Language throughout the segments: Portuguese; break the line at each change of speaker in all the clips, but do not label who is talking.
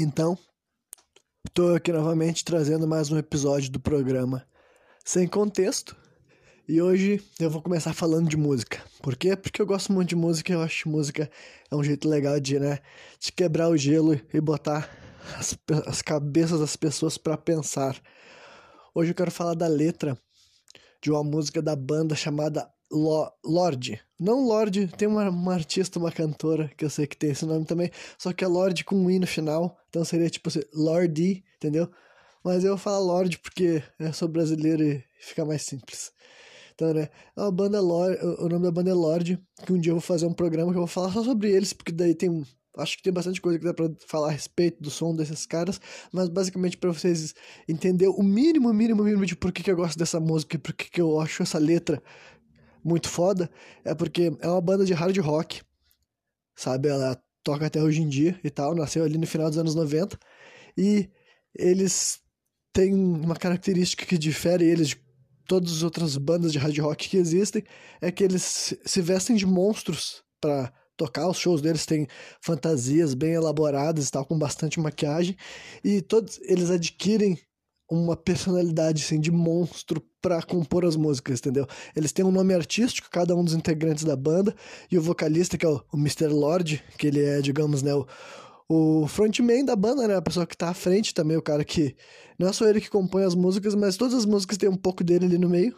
Então, estou aqui novamente trazendo mais um episódio do programa Sem Contexto. E hoje eu vou começar falando de música. Por quê? Porque eu gosto muito de música e eu acho que música é um jeito legal de, né, de quebrar o gelo e botar as, as cabeças das pessoas para pensar. Hoje eu quero falar da letra de uma música da banda chamada Lorde. Não Lorde, tem uma, uma, artista, uma cantora, que eu sei que tem esse nome também, só que é Lorde com um i no final, então seria tipo assim, Lorde, entendeu? Mas eu falar Lorde porque eu sou brasileiro e fica mais simples. Então, né, uma banda Lorde, o nome da banda é Lorde, que um dia eu vou fazer um programa que eu vou falar só sobre eles, porque daí tem acho que tem bastante coisa que dá para falar a respeito do som desses caras, mas basicamente para vocês entenderem o mínimo, mínimo, mínimo de por que, que eu gosto dessa música e por que, que eu acho essa letra muito foda, é porque é uma banda de hard rock, sabe? Ela toca até hoje em dia e tal, nasceu ali no final dos anos 90, e eles têm uma característica que difere eles de todas as outras bandas de hard rock que existem, é que eles se vestem de monstros para tocar, os shows deles têm fantasias bem elaboradas e tal, com bastante maquiagem, e todos eles adquirem uma personalidade assim, de monstro para compor as músicas, entendeu? Eles têm um nome artístico, cada um dos integrantes da banda, e o vocalista, que é o, Mr. Lord, que ele é, digamos, né, o, o frontman da banda, né, a pessoa que tá à frente também, o cara que não é só ele que compõe as músicas, mas todas as músicas têm um pouco dele ali no meio.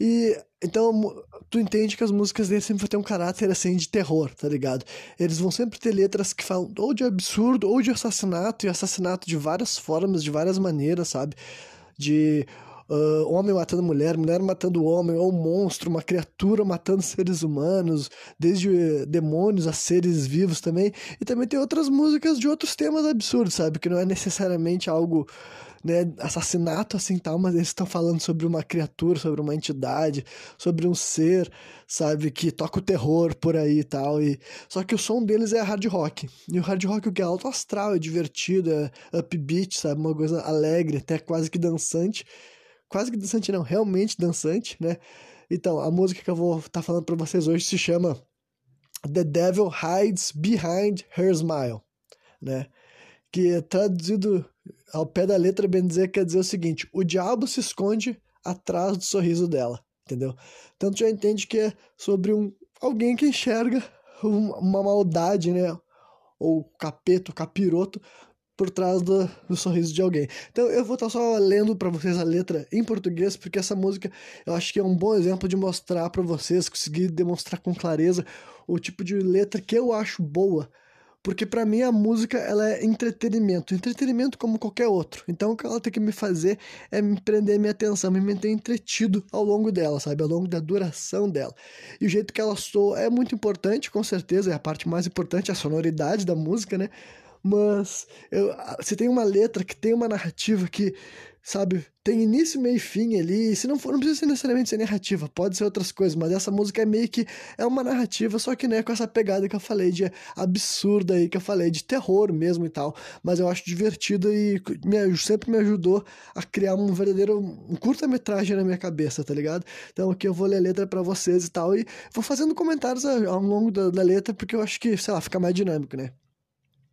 E então tu entende que as músicas dele sempre vão ter um caráter assim de terror, tá ligado? Eles vão sempre ter letras que falam ou de absurdo ou de assassinato, e assassinato de várias formas, de várias maneiras, sabe? De uh, homem matando mulher, mulher matando homem, ou um monstro, uma criatura matando seres humanos, desde demônios a seres vivos também. E também tem outras músicas de outros temas absurdos, sabe? Que não é necessariamente algo né, assassinato assim tal, mas eles estão falando sobre uma criatura, sobre uma entidade, sobre um ser, sabe, que toca o terror por aí e tal. E... Só que o som deles é hard rock. E o hard rock o que é alto astral, é divertido, é upbeat, sabe, uma coisa alegre, até quase que dançante. Quase que dançante não, realmente dançante, né? Então, a música que eu vou estar tá falando para vocês hoje se chama The Devil Hides Behind Her Smile, né? Que traduzido ao pé da letra, bem dizer, quer dizer o seguinte: o diabo se esconde atrás do sorriso dela, entendeu? Tanto já entende que é sobre um alguém que enxerga uma maldade, né? Ou capeto, capiroto por trás do, do sorriso de alguém. Então eu vou estar só lendo para vocês a letra em português, porque essa música eu acho que é um bom exemplo de mostrar para vocês, conseguir demonstrar com clareza o tipo de letra que eu acho boa porque para mim a música ela é entretenimento, entretenimento como qualquer outro. Então o que ela tem que me fazer é me prender minha atenção, me manter entretido ao longo dela, sabe, ao longo da duração dela. E o jeito que ela soa é muito importante, com certeza, é a parte mais importante, a sonoridade da música, né? Mas eu, se tem uma letra que tem uma narrativa que sabe? Tem início, meio e fim ali. Se não for, não precisa ser necessariamente ser narrativa, pode ser outras coisas, mas essa música é meio que é uma narrativa, só que né, com essa pegada que eu falei de absurda aí, que eu falei de terror mesmo e tal. Mas eu acho divertido e me, sempre me ajudou a criar um verdadeiro um curta-metragem na minha cabeça, tá ligado? Então aqui eu vou ler a letra para vocês e tal, e vou fazendo comentários ao longo da, da letra, porque eu acho que, sei lá, fica mais dinâmico, né?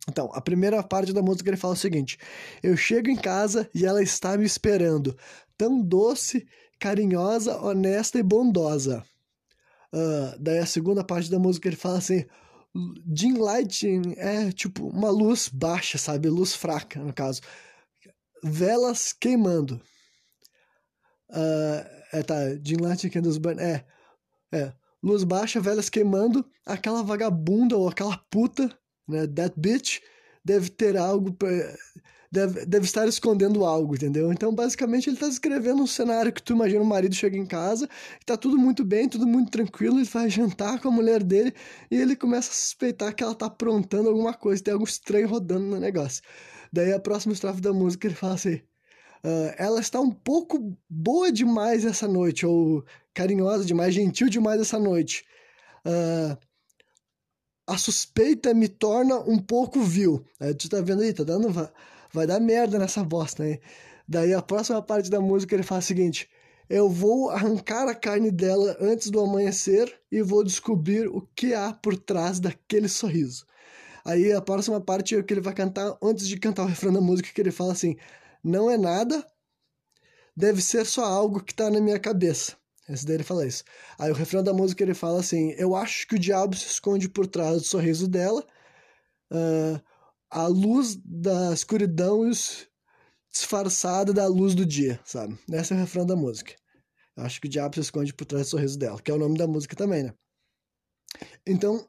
Então, a primeira parte da música ele fala o seguinte: Eu chego em casa e ela está me esperando, tão doce, carinhosa, honesta e bondosa. Uh, daí a segunda parte da música ele fala assim: Dim lighting é tipo uma luz baixa, sabe? Luz fraca, no caso. Velas queimando. Uh, é, tá, dim lighting candles burn. É, é. Luz baixa, velas queimando, aquela vagabunda ou aquela puta né? That bitch deve ter algo pra, deve, deve estar escondendo algo, entendeu? Então, basicamente, ele está descrevendo um cenário que tu imagina o marido chega em casa, está tudo muito bem, tudo muito tranquilo, ele vai jantar com a mulher dele e ele começa a suspeitar que ela está aprontando alguma coisa, tem algo estranho rodando no negócio. Daí a próxima estrofe da música ele fala assim: uh, ela está um pouco boa demais essa noite, ou carinhosa demais, gentil demais essa noite. Uh, a suspeita me torna um pouco vil. Aí tu tá vendo aí, tá dando. Vai, vai dar merda nessa bosta aí. Daí a próxima parte da música ele fala o seguinte: Eu vou arrancar a carne dela antes do amanhecer e vou descobrir o que há por trás daquele sorriso. Aí a próxima parte é que ele vai cantar, antes de cantar o refrão da música, que ele fala assim: Não é nada, deve ser só algo que tá na minha cabeça. Esse daí ele fala isso. Aí o refrão da música ele fala assim: Eu acho que o diabo se esconde por trás do sorriso dela, uh, a luz da escuridão disfarçada da luz do dia, sabe? Esse é o refrão da música. Eu acho que o diabo se esconde por trás do sorriso dela, que é o nome da música também, né? Então,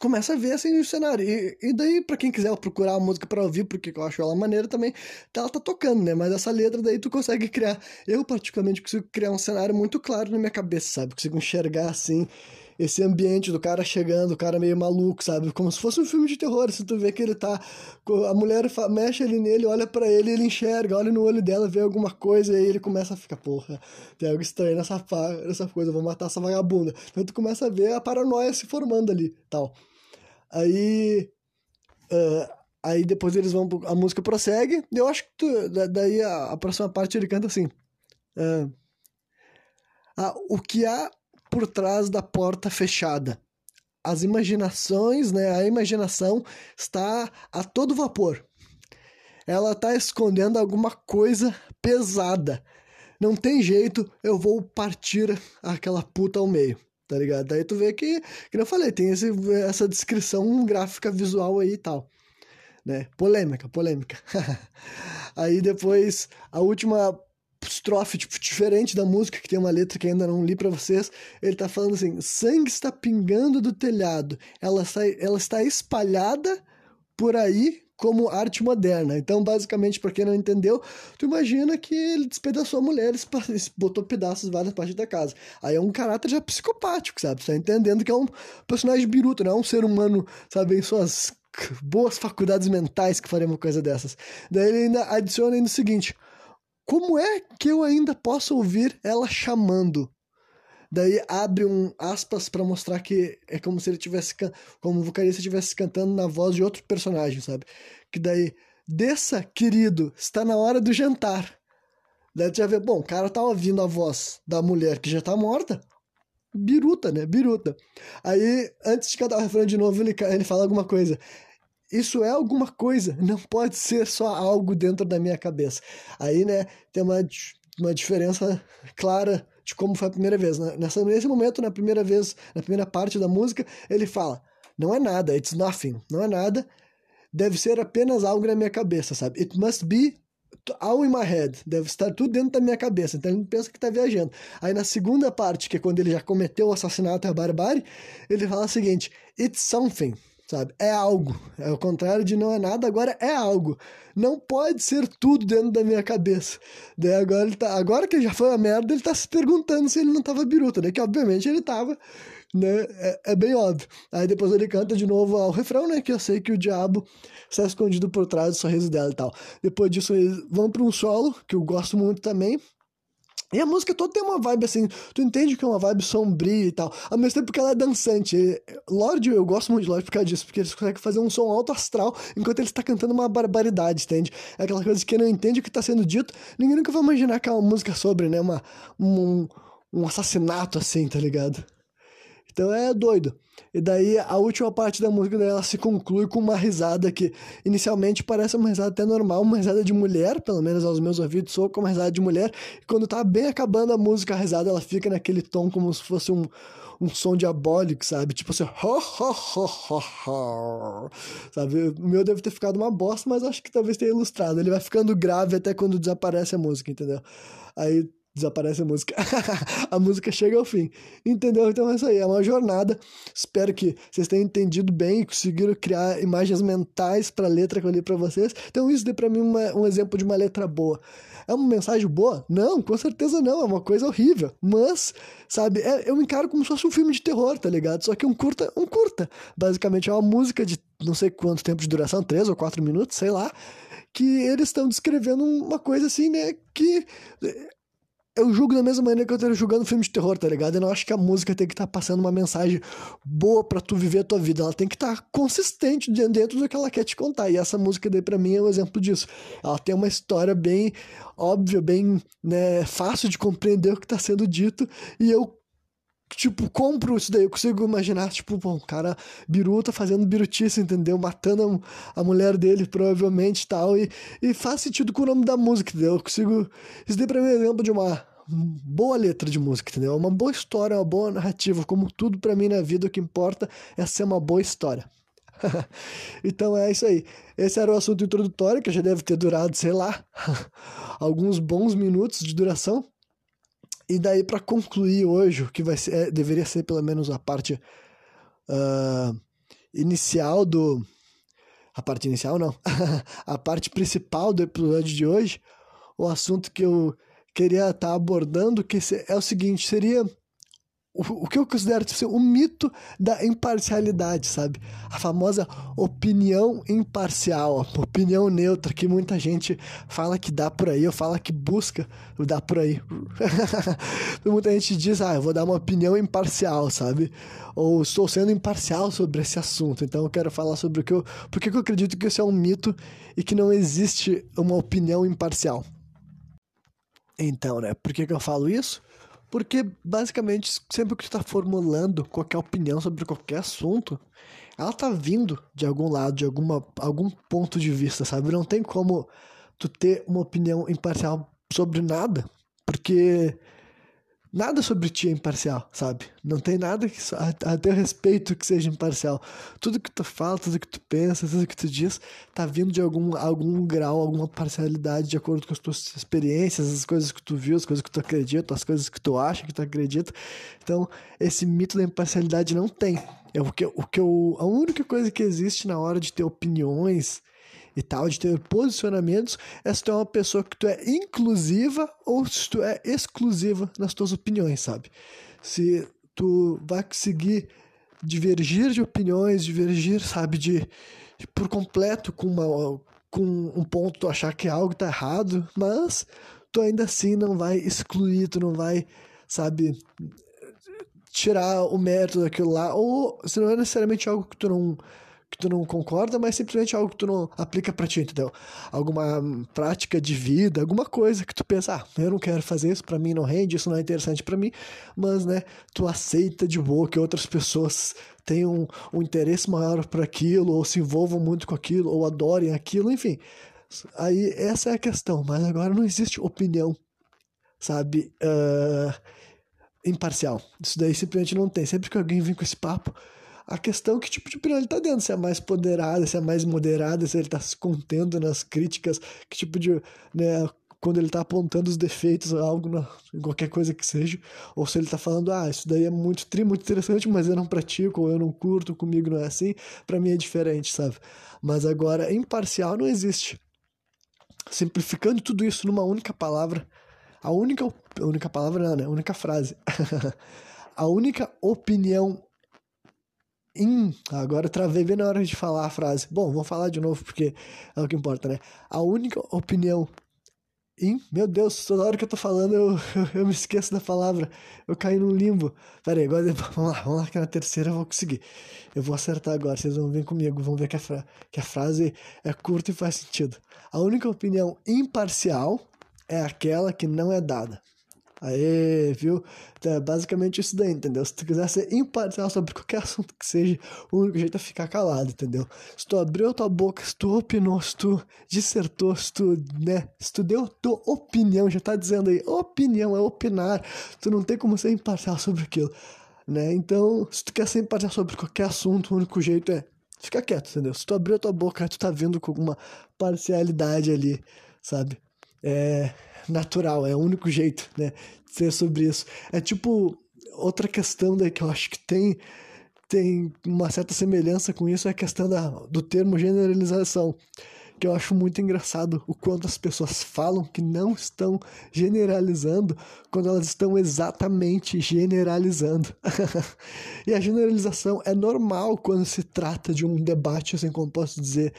tu começa a ver assim o cenário. E, e daí, para quem quiser procurar a música para ouvir, porque eu acho ela maneira também, ela tá tocando, né? Mas essa letra daí tu consegue criar. Eu, particularmente, consigo criar um cenário muito claro na minha cabeça, sabe? Consigo enxergar assim esse ambiente do cara chegando, o cara meio maluco, sabe? Como se fosse um filme de terror. Se tu vê que ele tá. A mulher mexe ali nele, olha para ele, ele enxerga, olha no olho dela, vê alguma coisa, e aí ele começa a ficar, porra, tem algo estranho nessa, nessa coisa, vou matar essa vagabunda. Então tu começa a ver a paranoia se formando ali tal. Aí. Uh, aí depois eles vão. A música prossegue. Eu acho que tu, daí a, a próxima parte ele canta assim. Uh, o que há por trás da porta fechada. As imaginações, né, a imaginação está a todo vapor. Ela está escondendo alguma coisa pesada. Não tem jeito, eu vou partir aquela puta ao meio, tá ligado? Daí tu vê que, que eu falei, tem esse, essa descrição gráfica visual aí e tal. Né? Polêmica, polêmica. aí depois, a última estrofe tipo, diferente da música, que tem uma letra que ainda não li para vocês. Ele tá falando assim: sangue está pingando do telhado, ela está, ela está espalhada por aí como arte moderna. Então, basicamente, para quem não entendeu, tu imagina que ele despedaçou a mulher, botou pedaços em várias partes da casa. Aí é um caráter já psicopático, sabe? Você tá entendendo que é um personagem biruto, não é um ser humano, sabe, em suas boas faculdades mentais que faria uma coisa dessas. Daí ele ainda adiciona ainda o seguinte: como é que eu ainda posso ouvir ela chamando? Daí abre um aspas para mostrar que é como se ele tivesse como o vocalista estivesse cantando na voz de outro personagem, sabe? Que daí desça, querido, está na hora do jantar. Daí tu já vê, bom, o cara tá ouvindo a voz da mulher que já tá morta. Biruta, né? Biruta. Aí, antes de cantar o refrão de novo, ele, ele fala alguma coisa isso é alguma coisa, não pode ser só algo dentro da minha cabeça. Aí, né, tem uma, uma diferença clara de como foi a primeira vez. Né? Nessa, nesse momento, na primeira vez, na primeira parte da música, ele fala: não é nada, it's nothing, não é nada, deve ser apenas algo na minha cabeça, sabe? It must be all in my head, deve estar tudo dentro da minha cabeça, então ele pensa que está viajando. Aí na segunda parte, que é quando ele já cometeu o assassinato e a barbárie, ele fala o seguinte: it's something sabe? É algo. É o contrário de não é nada, agora é algo. Não pode ser tudo dentro da minha cabeça. Daí agora ele tá, agora que já foi a merda, ele tá se perguntando se ele não tava biruta, né? Que obviamente ele tava, né? É, é bem óbvio. Aí depois ele canta de novo ao refrão, né? Que eu sei que o diabo está escondido por trás do sorriso dela e tal. Depois disso eles vão para um solo, que eu gosto muito também, e a música toda tem uma vibe assim, tu entende que é uma vibe sombria e tal, ao mesmo tempo que ela é dançante. Lorde, eu gosto muito de Lorde por causa disso, porque eles conseguem fazer um som alto astral enquanto ele está cantando uma barbaridade, entende? É aquela coisa que não entende o que está sendo dito, ninguém nunca vai imaginar que é uma música sobre, né, uma, um, um assassinato assim, tá ligado? Então é doido. E daí a última parte da música dela se conclui com uma risada que inicialmente parece uma risada até normal, uma risada de mulher, pelo menos aos meus ouvidos soa como uma risada de mulher. E quando tá bem acabando a música, a risada ela fica naquele tom como se fosse um, um som diabólico, sabe? Tipo assim, ho, ho, ho, ho, ho. sabe? O meu deve ter ficado uma bosta, mas acho que talvez tenha ilustrado. Ele vai ficando grave até quando desaparece a música, entendeu? Aí desaparece a música. a música chega ao fim. Entendeu? Então é isso aí, é uma jornada. Espero que vocês tenham entendido bem e conseguiram criar imagens mentais para a letra que eu li para vocês. Então isso deu para mim uma, um exemplo de uma letra boa. É uma mensagem boa? Não, com certeza não, é uma coisa horrível. Mas, sabe, é, eu encaro como se fosse um filme de terror, tá ligado? Só que um curta, um curta. Basicamente é uma música de não sei quanto tempo de duração, três ou quatro minutos, sei lá que eles estão descrevendo uma coisa assim, né? Que eu julgo da mesma maneira que eu estaria julgando filme de terror, tá ligado? Eu não acho que a música tem que estar tá passando uma mensagem boa para tu viver a tua vida. Ela tem que estar tá consistente dentro do que ela quer te contar. E essa música daí para mim é um exemplo disso. Ela tem uma história bem óbvia, bem né, fácil de compreender o que está sendo dito. E eu tipo, compro isso daí. Eu consigo imaginar, tipo, bom, o cara biruta fazendo birutice, entendeu? Matando a, a mulher dele, provavelmente, tal. E, e faz sentido com o nome da música, entendeu? Eu consigo... Isso daí pra mim é exemplo de uma boa letra de música, entendeu? Uma boa história, uma boa narrativa. Como tudo para mim na vida, o que importa é ser uma boa história. então é isso aí. Esse era o assunto introdutório, que já deve ter durado, sei lá, alguns bons minutos de duração. E daí, para concluir hoje, o que vai ser, é, deveria ser pelo menos a parte uh, inicial do. A parte inicial, não. a parte principal do episódio de hoje, o assunto que eu queria estar tá abordando, que é o seguinte: seria o, que eu considero ser o mito da imparcialidade, sabe? A famosa opinião imparcial, opinião neutra, que muita gente fala que dá por aí, ou fala que busca dar por aí. muita gente diz, ah, eu vou dar uma opinião imparcial, sabe? Ou estou sendo imparcial sobre esse assunto, então eu quero falar sobre o que eu. Por que eu acredito que isso é um mito e que não existe uma opinião imparcial? Então, né? Por que, que eu falo isso? Porque, basicamente, sempre que tu tá formulando qualquer opinião sobre qualquer assunto, ela tá vindo de algum lado, de alguma, algum ponto de vista, sabe? Não tem como tu ter uma opinião imparcial sobre nada, porque Nada sobre ti é imparcial, sabe? Não tem nada que, a, a teu respeito que seja imparcial. Tudo que tu fala, tudo que tu pensa, tudo que tu diz, tá vindo de algum, algum grau, alguma parcialidade de acordo com as tuas experiências, as coisas que tu viu, as coisas que tu acredita, as coisas que tu acha que tu acredita. Então, esse mito da imparcialidade não tem. É o que, o que eu, a única coisa que existe na hora de ter opiniões e tal, de ter posicionamentos, é se tu é uma pessoa que tu é inclusiva ou se tu é exclusiva nas tuas opiniões, sabe? Se tu vai conseguir divergir de opiniões, divergir, sabe, de, de por completo com uma com um ponto tu achar que algo tá errado, mas tu ainda assim não vai excluir, tu não vai, sabe, tirar o mérito daquilo lá, ou se não é necessariamente algo que tu não tu não concorda, mas simplesmente algo que tu não aplica pra ti, entendeu? Alguma prática de vida, alguma coisa que tu pensa, ah, eu não quero fazer isso, pra mim não rende, isso não é interessante para mim, mas, né, tu aceita de boa que outras pessoas tenham um interesse maior para aquilo, ou se envolvam muito com aquilo, ou adorem aquilo, enfim. Aí essa é a questão, mas agora não existe opinião, sabe? Uh, imparcial. Isso daí simplesmente não tem. Sempre que alguém vem com esse papo, a questão é que tipo de opinião ele tá dando, se é mais poderada, se é mais moderada, se ele tá se contendo nas críticas, que tipo de, né, quando ele tá apontando os defeitos, algo, na, qualquer coisa que seja, ou se ele tá falando, ah, isso daí é muito tri, muito interessante, mas eu não pratico, ou eu não curto, comigo não é assim, para mim é diferente, sabe? Mas agora, imparcial não existe. Simplificando tudo isso numa única palavra, a única, a única palavra não, né? A única frase. a única opinião em. Agora travei bem na hora de falar a frase. Bom, vou falar de novo porque é o que importa, né? A única opinião em. Meu Deus, toda hora que eu tô falando eu, eu, eu me esqueço da palavra. Eu caí num limbo. Pera aí, agora vamos lá, vamos lá que na terceira eu vou conseguir. Eu vou acertar agora, vocês vão vir comigo, vão ver que a, fra que a frase é curta e faz sentido. A única opinião imparcial é aquela que não é dada. Aê, viu? Então, é basicamente isso daí, entendeu? Se tu quiser ser imparcial sobre qualquer assunto que seja, o único jeito é ficar calado, entendeu? Se tu abriu tua boca, se tu opinou, se tu dissertou, se tu, né? Se tu deu tua opinião, já tá dizendo aí, opinião é opinar, tu não tem como ser imparcial sobre aquilo, né? Então, se tu quer ser imparcial sobre qualquer assunto, o único jeito é ficar quieto, entendeu? Se tu abriu tua boca, tu tá vindo com alguma parcialidade ali, sabe? É natural, é o único jeito, né, de ser sobre isso. É tipo outra questão daí que eu acho que tem tem uma certa semelhança com isso é a questão da, do termo generalização, que eu acho muito engraçado o quanto as pessoas falam que não estão generalizando quando elas estão exatamente generalizando. e a generalização é normal quando se trata de um debate, assim como posso dizer,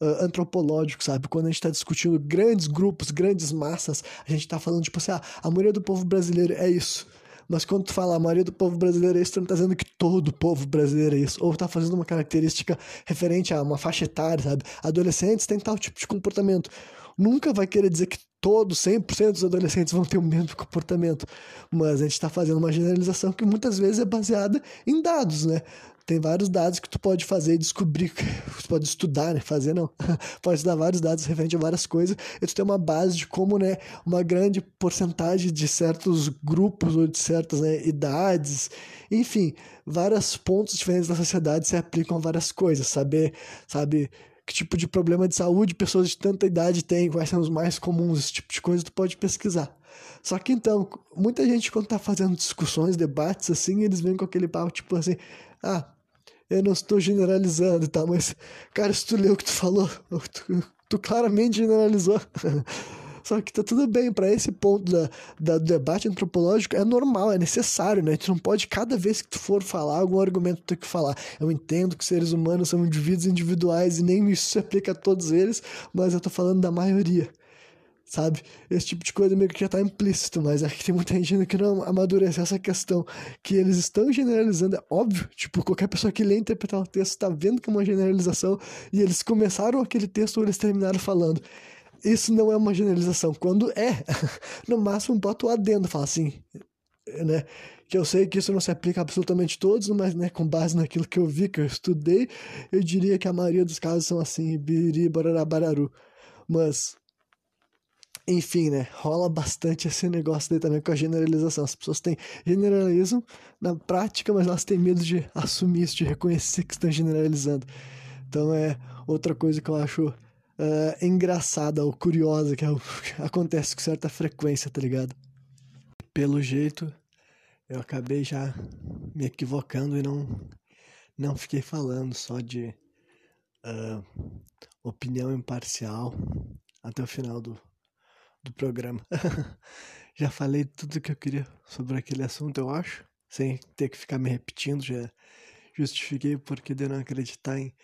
uh, antropológico, sabe? Quando a gente está discutindo grandes grupos, grandes massas, a gente está falando, tipo assim, ah, a maioria do povo brasileiro é isso. Mas quando tu fala a maioria do povo brasileiro é isso, tu não tá dizendo que todo o povo brasileiro é isso. Ou tá fazendo uma característica referente a uma faixa etária, sabe? Adolescentes têm tal tipo de comportamento. nunca vai querer dizer que todos, 100% dos adolescentes vão ter o mesmo comportamento, mas a gente está fazendo uma generalização que muitas vezes é baseada em dados, né? Tem vários dados que tu pode fazer e descobrir, tu pode estudar, né? Fazer não, pode dar vários dados referente a várias coisas e tu tem uma base de como, né, uma grande porcentagem de certos grupos ou de certas né, idades, enfim, vários pontos diferentes da sociedade se aplicam a várias coisas, saber, sabe, que tipo de problema de saúde pessoas de tanta idade têm, quais são os mais comuns, esse tipo de coisa tu pode pesquisar. Só que então, muita gente quando tá fazendo discussões, debates assim, eles vêm com aquele papo tipo assim, ah, eu não estou generalizando, tá? Mas, cara, se tu leu o que tu falou, tu, tu claramente generalizou. Só que tá tudo bem, para esse ponto da, da, do debate antropológico é normal, é necessário, né? Tu não pode, cada vez que tu for falar algum argumento, ter que falar. Eu entendo que seres humanos são indivíduos individuais e nem isso se aplica a todos eles, mas eu tô falando da maioria sabe? Esse tipo de coisa meio que já tá implícito, mas é que tem muita gente que não amadurece essa questão, que eles estão generalizando, é óbvio, tipo, qualquer pessoa que lê interpretar o texto tá vendo que é uma generalização, e eles começaram aquele texto ou eles terminaram falando. Isso não é uma generalização. Quando é, no máximo bota o adendo, fala assim, né? Que eu sei que isso não se aplica a absolutamente todos, mas né, com base naquilo que eu vi, que eu estudei, eu diria que a maioria dos casos são assim, biri, bararabararu. Mas, enfim, né? Rola bastante esse negócio daí também com a generalização. As pessoas têm generalismo na prática, mas elas têm medo de assumir isso, de reconhecer que estão generalizando. Então é outra coisa que eu acho uh, engraçada ou curiosa que, é o, que acontece com certa frequência, tá ligado? Pelo jeito, eu acabei já me equivocando e não, não fiquei falando só de uh, opinião imparcial até o final do, do programa. já falei tudo que eu queria sobre aquele assunto, eu acho, sem ter que ficar me repetindo, já justifiquei porque de não acreditar em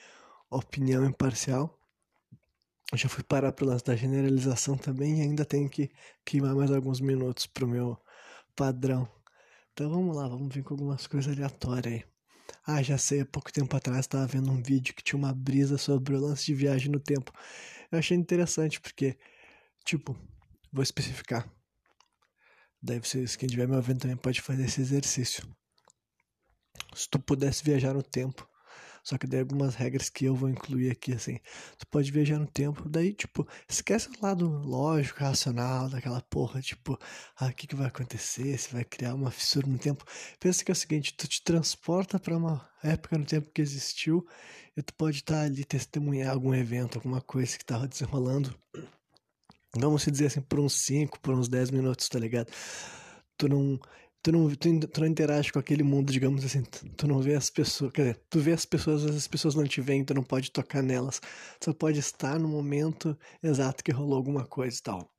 opinião imparcial. Já fui parar pro lance da generalização também e ainda tenho que queimar mais alguns minutos pro meu padrão. Então vamos lá, vamos vir com algumas coisas aleatórias aí. Ah, já sei, há pouco tempo atrás estava vendo um vídeo que tinha uma brisa sobre o lance de viagem no tempo. Eu achei interessante porque, tipo, vou especificar. Daí vocês, quem estiver me ouvindo também pode fazer esse exercício. Se tu pudesse viajar no tempo, só que daí algumas regras que eu vou incluir aqui, assim. Tu pode viajar no tempo, daí, tipo, esquece o lado lógico, racional daquela porra, tipo, ah, o que, que vai acontecer? Se vai criar uma fissura no tempo. Pensa que é o seguinte, tu te transporta para uma época no tempo que existiu e tu pode estar tá ali testemunhar algum evento, alguma coisa que tava desenrolando. Vamos dizer assim, por uns 5, por uns 10 minutos, tá ligado? Tu não tu não, tu, tu, não interage com aquele mundo, digamos assim, tu, não vê as pessoas, quer dizer, tu vê as pessoas, as pessoas não te veem, tu não pode tocar nelas, tu só pode estar no momento exato que rolou alguma coisa e tal.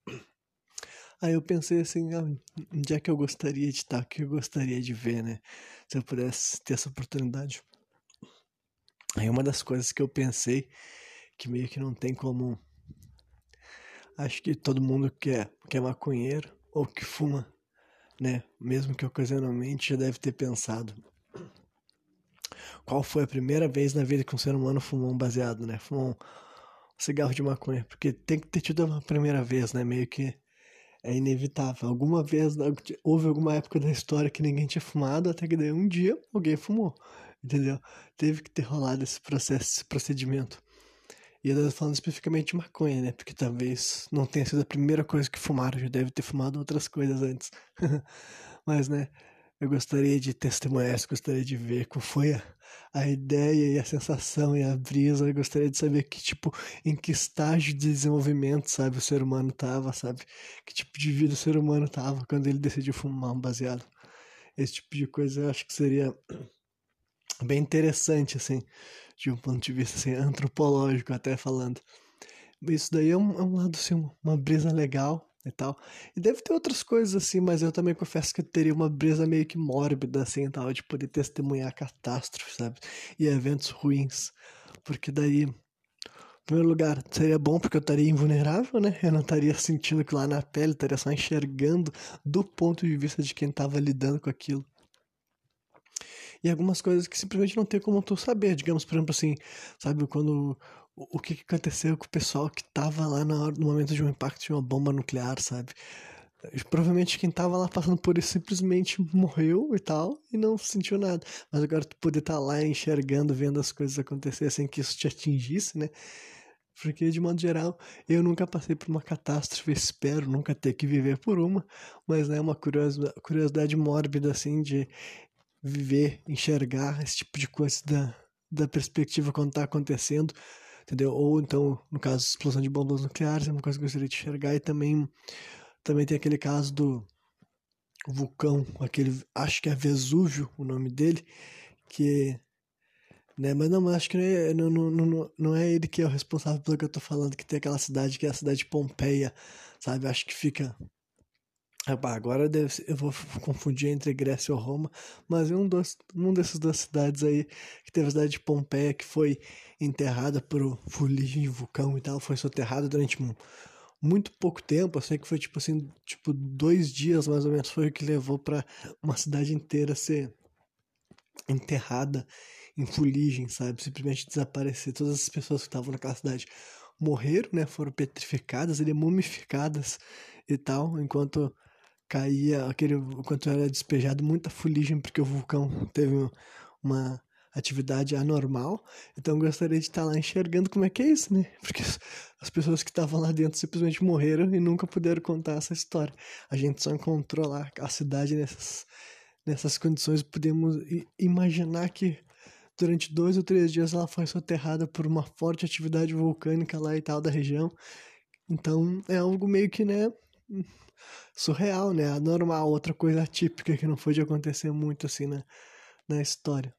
Aí eu pensei assim, ah, onde é que eu gostaria de estar, o que eu gostaria de ver, né, se eu pudesse ter essa oportunidade. Aí uma das coisas que eu pensei, que meio que não tem como, acho que todo mundo que é, que é maconheiro ou que fuma né? Mesmo que ocasionalmente já deve ter pensado. Qual foi a primeira vez na vida que um ser humano fumou um baseado, né? Fumou um cigarro de maconha. Porque tem que ter tido uma primeira vez, né? Meio que é inevitável. Alguma vez, houve alguma época da história que ninguém tinha fumado, até que daí um dia alguém fumou. Entendeu? Teve que ter rolado esse processo, esse procedimento. E eu tô falando especificamente de maconha, né? Porque talvez não tenha sido a primeira coisa que fumaram, já deve ter fumado outras coisas antes. Mas, né? Eu gostaria de testemunhar isso, gostaria de ver qual foi a, a ideia e a sensação e a brisa. Eu gostaria de saber que, tipo, em que estágio de desenvolvimento, sabe, o ser humano tava, sabe? Que tipo de vida o ser humano tava quando ele decidiu fumar um baseado. Esse tipo de coisa eu acho que seria bem interessante, assim de um ponto de vista assim, antropológico até falando. Isso daí é um, é um lado assim, uma brisa legal e tal. E deve ter outras coisas assim, mas eu também confesso que eu teria uma brisa meio que mórbida assim, tal, de poder testemunhar catástrofes, sabe? E eventos ruins. Porque daí, em primeiro lugar, seria bom porque eu estaria invulnerável, né? Eu não estaria sentindo aquilo lá na pele, estaria só enxergando do ponto de vista de quem estava lidando com aquilo e algumas coisas que simplesmente não tem como tu saber. Digamos, por exemplo, assim, sabe, quando o, o que, aconteceu com o pessoal que tava lá na hora, no momento de um impacto de uma bomba nuclear, sabe? Provavelmente quem tava lá passando por isso simplesmente morreu e tal, e não sentiu nada. Mas agora tu poder estar tá lá enxergando, vendo as coisas acontecer sem que isso te atingisse, né? Porque, de modo geral, eu nunca passei por uma catástrofe, espero nunca ter que viver por uma, mas é né, uma curiosidade mórbida, assim, de viver, enxergar esse tipo de coisa da, da perspectiva quando tá acontecendo, entendeu? Ou então, no caso, explosão de bombas nucleares, é uma coisa que eu gostaria de enxergar, e também também tem aquele caso do vulcão, aquele, acho que é Vesúvio o nome dele, que né? Mas não, acho que não é, não, não, não, não é ele que é o responsável pelo que eu tô falando, que tem aquela cidade que é a cidade de Pompeia, sabe? Acho que fica. Agora deve ser, eu vou confundir entre Grécia ou Roma, mas é um, dos, um dessas duas cidades aí, que teve a cidade de Pompeia, que foi enterrada por fuligem de vulcão e tal, foi soterrada durante muito pouco tempo, eu sei que foi tipo assim, tipo dois dias mais ou menos foi o que levou para uma cidade inteira ser enterrada em fuligem, sabe? Simplesmente desaparecer. Todas as pessoas que estavam naquela cidade morreram, né? Foram petrificadas, ele mumificadas e tal, enquanto caía aquele, enquanto era despejado muita fuligem porque o vulcão teve uma atividade anormal. Então gostaria de estar lá enxergando como é que é isso, né? Porque as pessoas que estavam lá dentro simplesmente morreram e nunca puderam contar essa história. A gente só encontrou lá a cidade nessas, nessas condições. Podemos imaginar que durante dois ou três dias ela foi soterrada por uma forte atividade vulcânica lá e tal da região. Então é algo meio que, né? Surreal, né? Anormal, outra coisa típica que não foi de acontecer muito assim na, na história.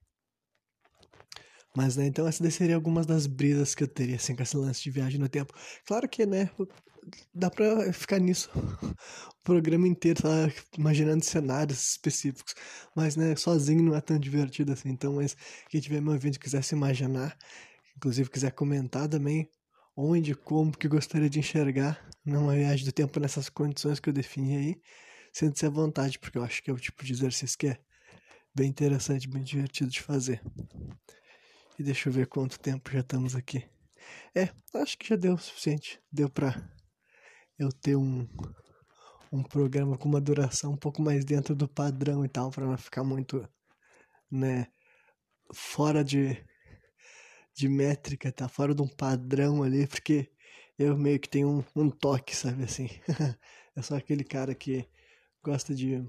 Mas, né, então essas seriam algumas das brisas que eu teria, assim, com esse lance de viagem no tempo. Claro que, né, dá pra ficar nisso o programa inteiro, tá imaginando cenários específicos. Mas, né, sozinho não é tão divertido assim. Então, mas quem tiver me ouvindo quiser se imaginar, inclusive quiser comentar também onde, como que gostaria de enxergar numa viagem do tempo nessas condições que eu defini aí, sente-se à vontade, porque eu acho que é o tipo de exercício que é bem interessante, bem divertido de fazer. E deixa eu ver quanto tempo já estamos aqui. É, acho que já deu o suficiente. Deu pra eu ter um, um programa com uma duração um pouco mais dentro do padrão e tal, pra não ficar muito, né, fora de, de métrica, tá? Fora de um padrão ali, porque eu meio que tenho um, um toque, sabe assim? eu sou aquele cara que gosta de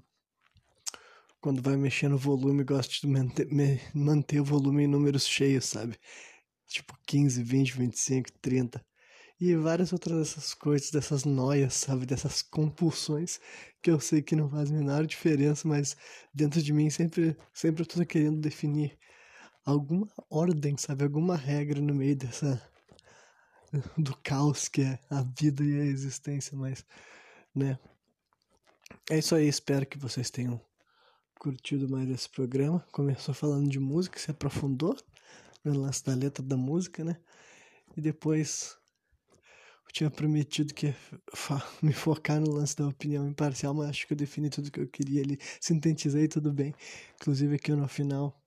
quando vai mexer no volume, gosto de manter, manter o volume em números cheios, sabe? Tipo 15, 20, 25, 30. E várias outras dessas coisas, dessas noias, sabe? Dessas compulsões que eu sei que não fazem a menor diferença, mas dentro de mim sempre, sempre eu tô querendo definir alguma ordem, sabe? Alguma regra no meio dessa. do caos que é a vida e a existência, mas, né? É isso aí, espero que vocês tenham curtido mais esse programa. Começou falando de música, se aprofundou no lance da letra da música, né? E depois eu tinha prometido que ia me focar no lance da opinião imparcial, mas acho que eu defini tudo que eu queria ali, sintetizei tudo bem. Inclusive aqui no final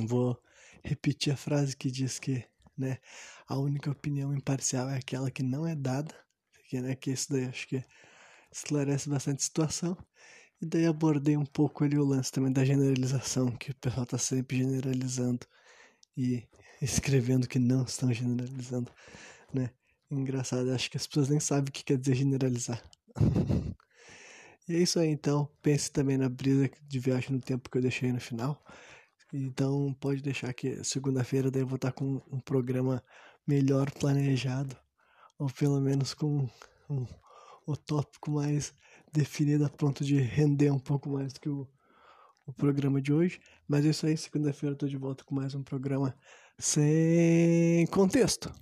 vou repetir a frase que diz que, né, a única opinião imparcial é aquela que não é dada, que, né, que isso daí acho que esclarece bastante a situação. E daí abordei um pouco ali o lance também da generalização, que o pessoal tá sempre generalizando e escrevendo que não estão generalizando, né? Engraçado, acho que as pessoas nem sabem o que quer dizer generalizar. e é isso aí, então. Pense também na brisa de viagem no tempo que eu deixei no final. Então, pode deixar que segunda-feira daí eu vou estar com um programa melhor planejado, ou pelo menos com um, o tópico mais definida a ponto de render um pouco mais do que o, o programa de hoje. Mas é isso aí, segunda-feira eu tô de volta com mais um programa sem contexto.